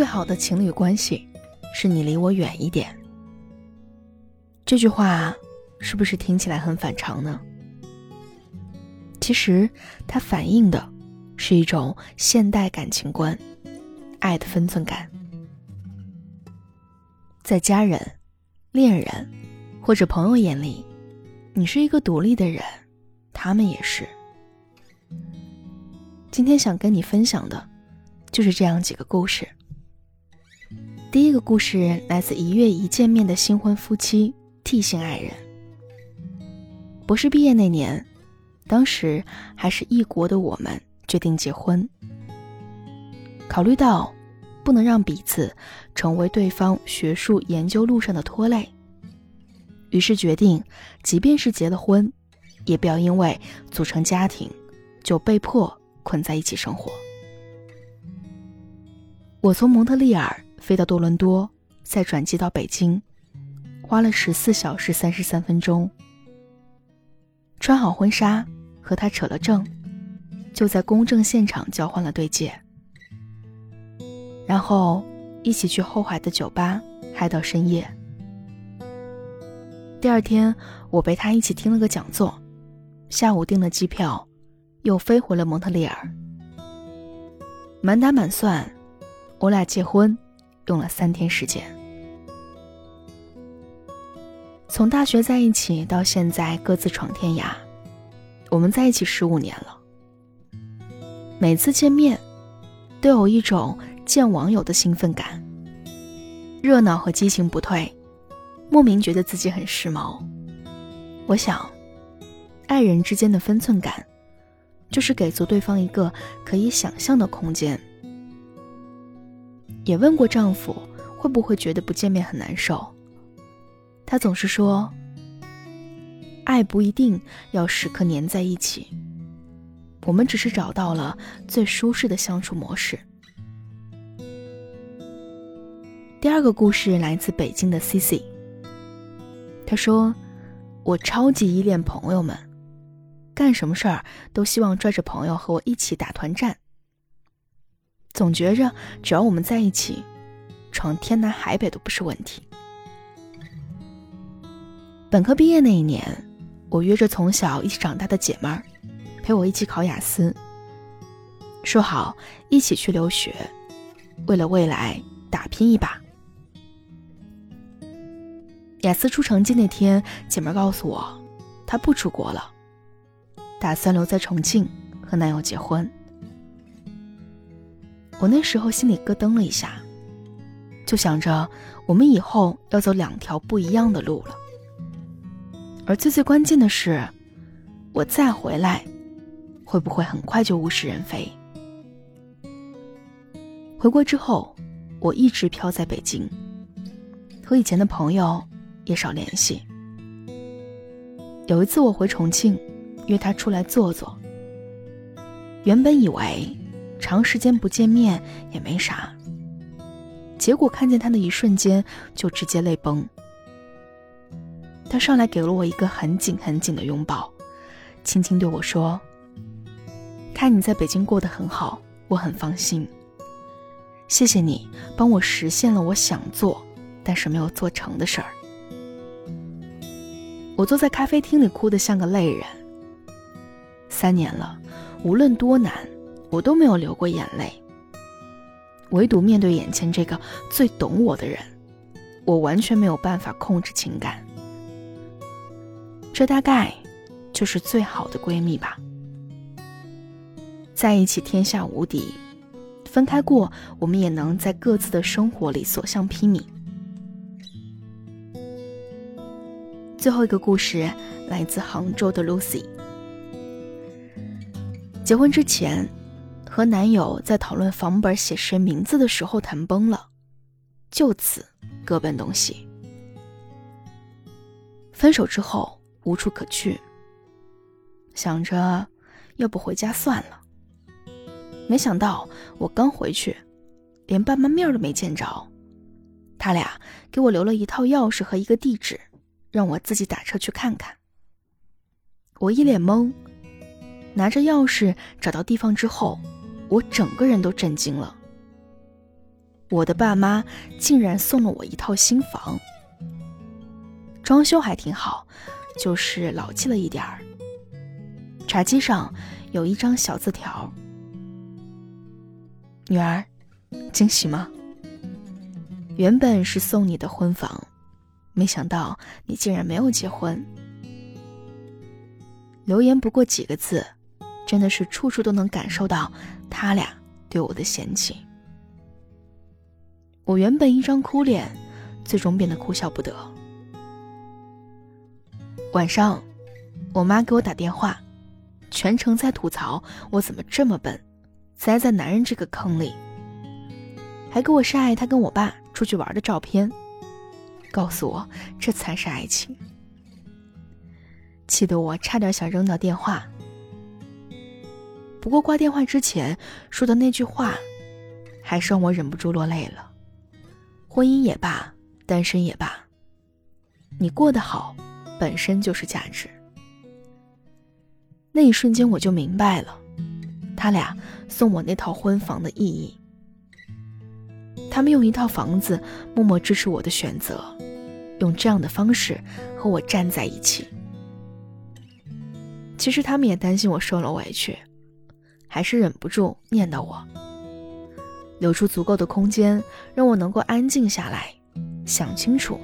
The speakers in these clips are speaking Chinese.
最好的情侣关系，是你离我远一点。这句话是不是听起来很反常呢？其实它反映的是一种现代感情观，爱的分寸感。在家人、恋人或者朋友眼里，你是一个独立的人，他们也是。今天想跟你分享的，就是这样几个故事。第一个故事来自一月一见面的新婚夫妻 T 姓爱人。博士毕业那年，当时还是异国的我们决定结婚。考虑到不能让彼此成为对方学术研究路上的拖累，于是决定，即便是结了婚，也不要因为组成家庭就被迫。困在一起生活。我从蒙特利尔飞到多伦多，再转机到北京，花了十四小时三十三分钟。穿好婚纱，和他扯了证，就在公证现场交换了对戒，然后一起去后海的酒吧嗨到深夜。第二天，我陪他一起听了个讲座，下午订了机票。又飞回了蒙特利尔。满打满算，我俩结婚用了三天时间。从大学在一起到现在各自闯天涯，我们在一起十五年了。每次见面，都有一种见网友的兴奋感，热闹和激情不退，莫名觉得自己很时髦。我想，爱人之间的分寸感。就是给足对方一个可以想象的空间。也问过丈夫会不会觉得不见面很难受，他总是说：“爱不一定要时刻黏在一起，我们只是找到了最舒适的相处模式。”第二个故事来自北京的 C C，他说：“我超级依恋朋友们。”干什么事儿都希望拽着朋友和我一起打团战，总觉着只要我们在一起，闯天南海北都不是问题。本科毕业那一年，我约着从小一起长大的姐妹儿，陪我一起考雅思，说好一起去留学，为了未来打拼一把。雅思出成绩那天，姐妹告诉我，她不出国了。打算留在重庆和男友结婚。我那时候心里咯噔了一下，就想着我们以后要走两条不一样的路了。而最最关键的是，我再回来，会不会很快就物是人非？回国之后，我一直飘在北京，和以前的朋友也少联系。有一次我回重庆。约他出来坐坐。原本以为长时间不见面也没啥，结果看见他的一瞬间就直接泪崩。他上来给了我一个很紧很紧的拥抱，轻轻对我说：“看你在北京过得很好，我很放心。谢谢你帮我实现了我想做但是没有做成的事儿。”我坐在咖啡厅里哭得像个泪人。三年了，无论多难，我都没有流过眼泪。唯独面对眼前这个最懂我的人，我完全没有办法控制情感。这大概就是最好的闺蜜吧。在一起天下无敌，分开过，我们也能在各自的生活里所向披靡。最后一个故事来自杭州的 Lucy。结婚之前，和男友在讨论房本写谁名字的时候谈崩了，就此各奔东西。分手之后无处可去，想着要不回家算了。没想到我刚回去，连爸妈面都没见着，他俩给我留了一套钥匙和一个地址，让我自己打车去看看。我一脸懵。拿着钥匙找到地方之后，我整个人都震惊了。我的爸妈竟然送了我一套新房，装修还挺好，就是老气了一点儿。茶几上有一张小字条：“女儿，惊喜吗？原本是送你的婚房，没想到你竟然没有结婚。”留言不过几个字，真的是处处都能感受到他俩对我的嫌弃。我原本一张哭脸，最终变得哭笑不得。晚上，我妈给我打电话，全程在吐槽我怎么这么笨，栽在男人这个坑里，还给我晒她跟我爸出去玩的照片，告诉我这才是爱情，气得我差点想扔掉电话。不过挂电话之前说的那句话，还是让我忍不住落泪了。婚姻也罢，单身也罢，你过得好，本身就是价值。那一瞬间我就明白了，他俩送我那套婚房的意义。他们用一套房子默默支持我的选择，用这样的方式和我站在一起。其实他们也担心我受了委屈，还是忍不住念叨我。留出足够的空间，让我能够安静下来，想清楚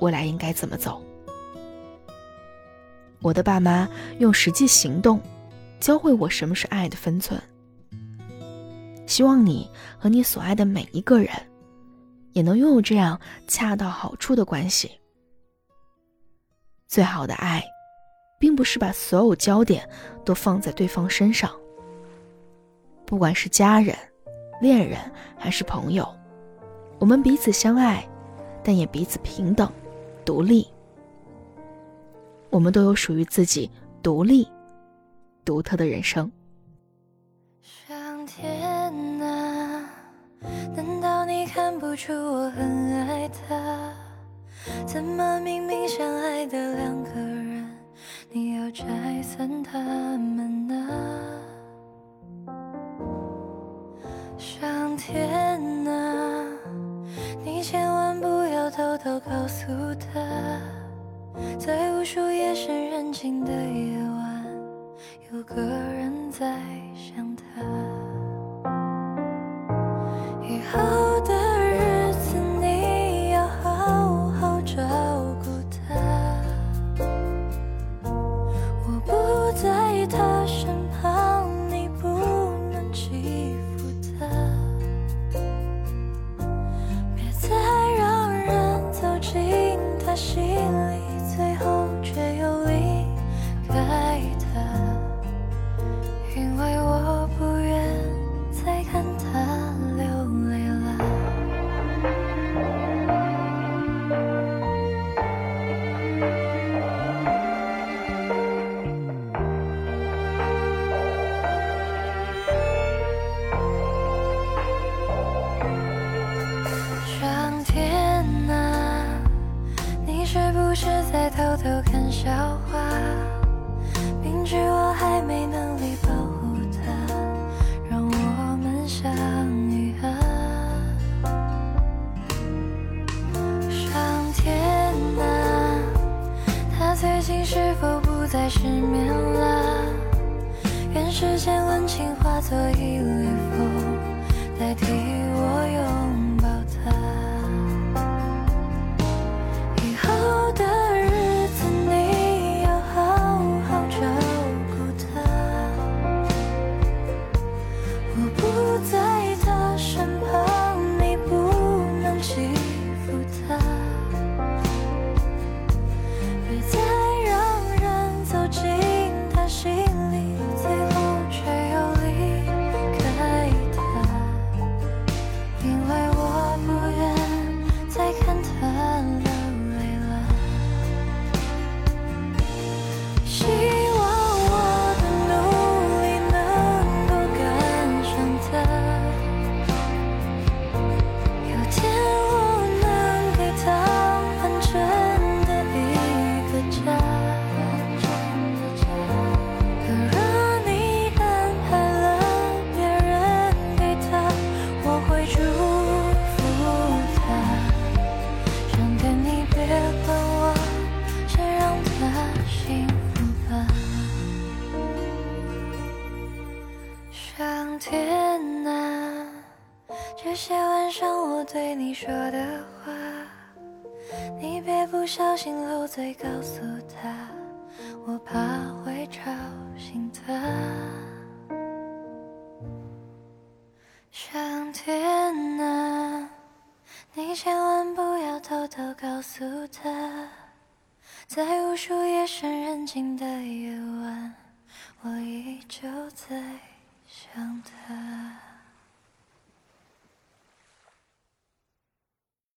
未来应该怎么走。我的爸妈用实际行动教会我什么是爱的分寸。希望你和你所爱的每一个人，也能拥有这样恰到好处的关系。最好的爱，并不是把所有焦点都放在对方身上，不管是家人。恋人还是朋友，我们彼此相爱，但也彼此平等、独立。我们都有属于自己独立、独特的人生。上天啊，难道你看不出我很爱他？怎么明明相爱的两个人，你要拆散他们都告诉他，情化对你说的话，你别不小心漏嘴告诉他，我怕会吵醒他。上天啊，你千万不要偷偷告诉他，在无数夜深人静的